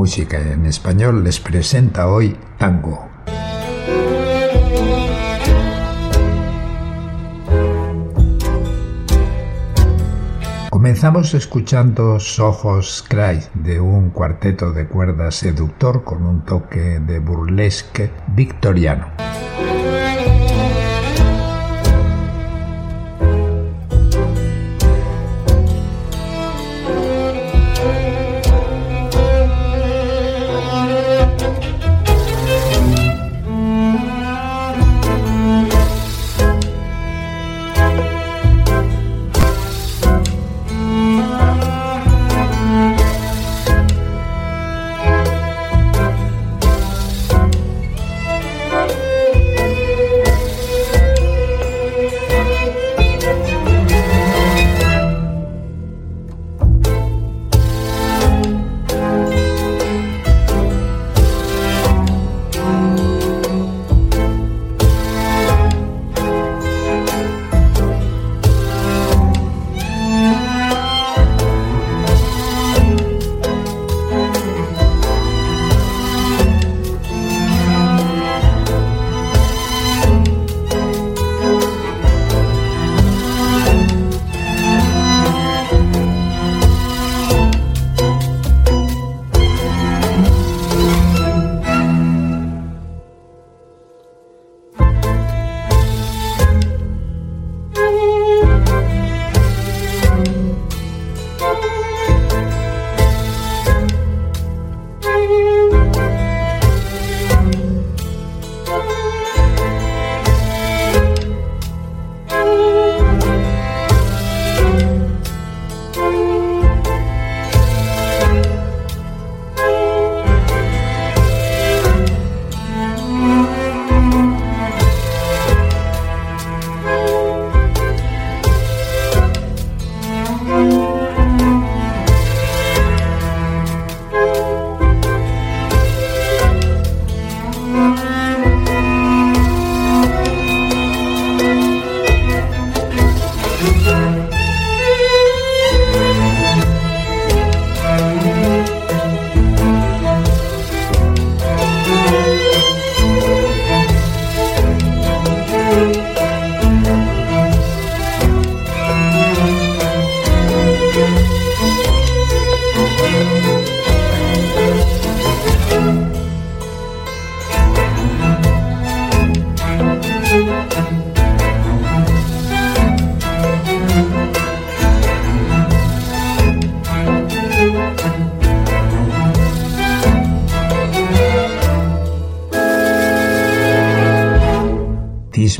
Música en Español les presenta hoy Tango. Comenzamos escuchando Ojos Cry de un cuarteto de cuerdas seductor con un toque de burlesque victoriano.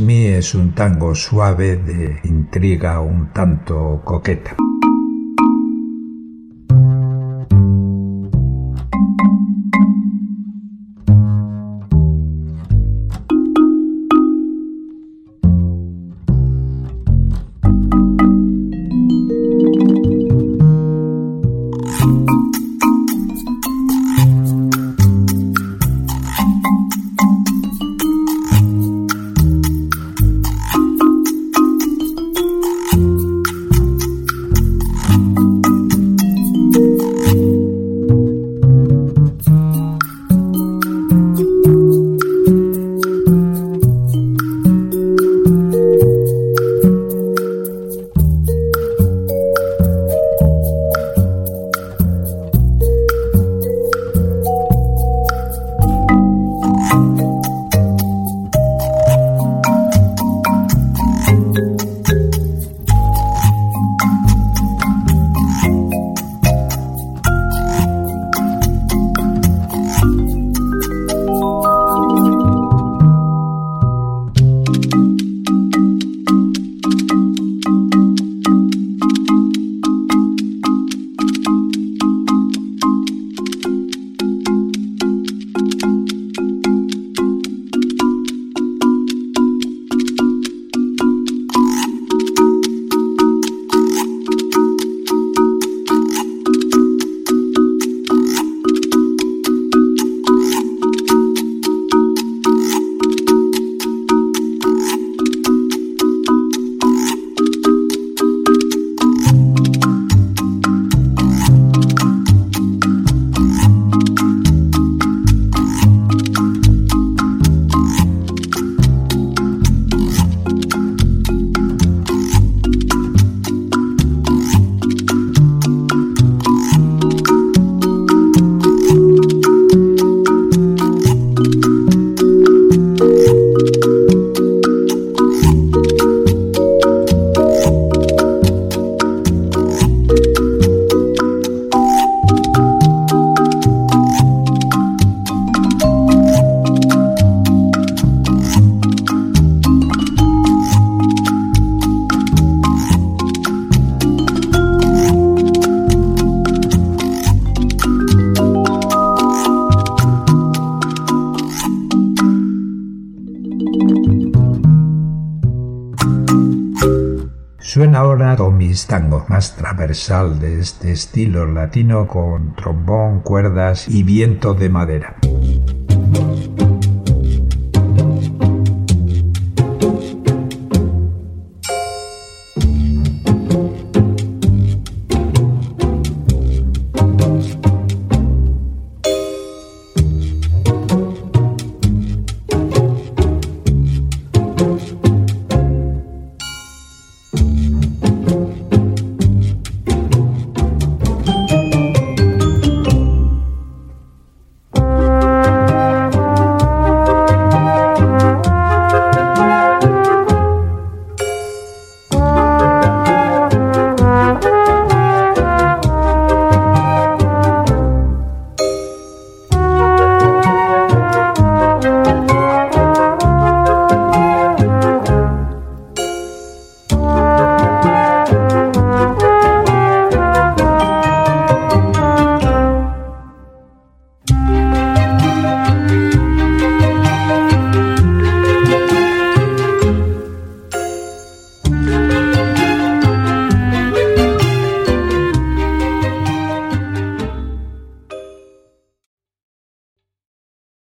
Es un tango suave de intriga un tanto coqueta. Suena ahora Tommy's Tango, más transversal de este estilo latino con trombón, cuerdas y viento de madera.